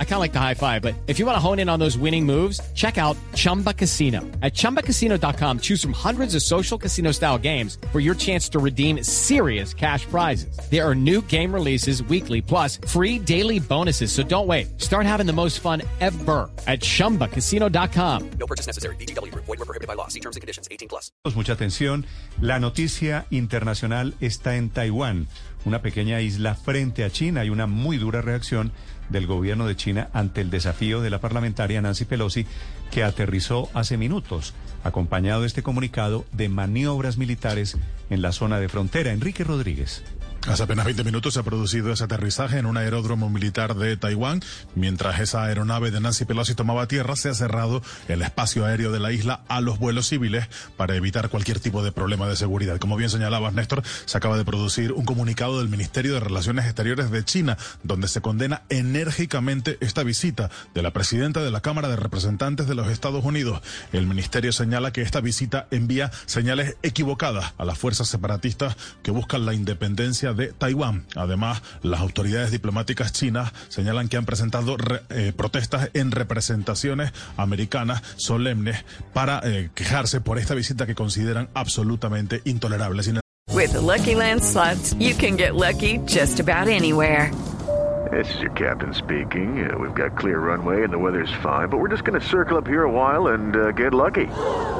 I kind of like the high five, but if you want to hone in on those winning moves, check out Chumba Casino. At ChumbaCasino.com, choose from hundreds of social casino style games for your chance to redeem serious cash prizes. There are new game releases weekly, plus free daily bonuses. So don't wait. Start having the most fun ever at ChumbaCasino.com. No purchase necessary. BGW. Void were prohibited by law. See terms and conditions. 18 plus. Mucha atención. La noticia internacional está en Taiwán, una pequeña isla frente a China. Hay una muy dura reacción del gobierno de China ante el desafío de la parlamentaria Nancy Pelosi, que aterrizó hace minutos, acompañado de este comunicado de maniobras militares en la zona de frontera. Enrique Rodríguez. Hace apenas 20 minutos se ha producido ese aterrizaje en un aeródromo militar de Taiwán. Mientras esa aeronave de Nancy Pelosi tomaba tierra, se ha cerrado el espacio aéreo de la isla a los vuelos civiles para evitar cualquier tipo de problema de seguridad. Como bien señalabas, Néstor, se acaba de producir un comunicado del Ministerio de Relaciones Exteriores de China, donde se condena enérgicamente esta visita de la presidenta de la Cámara de Representantes de los Estados Unidos. El ministerio señala que esta visita envía señales equivocadas a las fuerzas separatistas que buscan la independencia de Taiwán. Además, las autoridades diplomáticas chinas señalan que han presentado re, eh, protestas en representaciones americanas solemnes para eh, quejarse por esta visita que consideran absolutamente intolerable. Sin With the Lucky Land slots, you can get lucky just about anywhere. This is your captain speaking. Uh, we've got clear runway and the weather's fine, but we're just going to circle up here a while and uh, get lucky.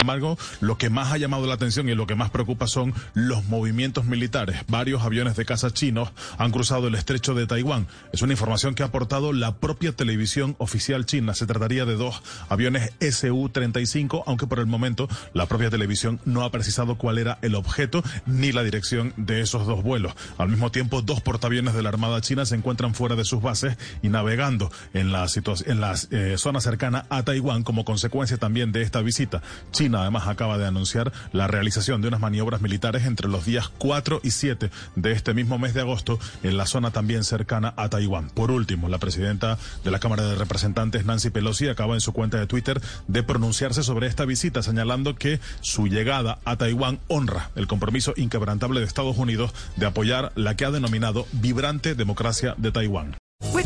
Sin embargo, lo que más ha llamado la atención y lo que más preocupa son los movimientos militares. Varios aviones de caza chinos han cruzado el estrecho de Taiwán. Es una información que ha aportado la propia televisión oficial china. Se trataría de dos aviones Su-35, aunque por el momento la propia televisión no ha precisado cuál era el objeto ni la dirección de esos dos vuelos. Al mismo tiempo, dos portaaviones de la Armada China se encuentran fuera de sus bases y navegando en la, en la eh, zona cercana a Taiwán como consecuencia también de esta visita. China además acaba de anunciar la realización de unas maniobras militares entre los días 4 y 7 de este mismo mes de agosto en la zona también cercana a Taiwán. Por último, la presidenta de la Cámara de Representantes, Nancy Pelosi, acaba en su cuenta de Twitter de pronunciarse sobre esta visita, señalando que su llegada a Taiwán honra el compromiso inquebrantable de Estados Unidos de apoyar la que ha denominado vibrante democracia de Taiwán.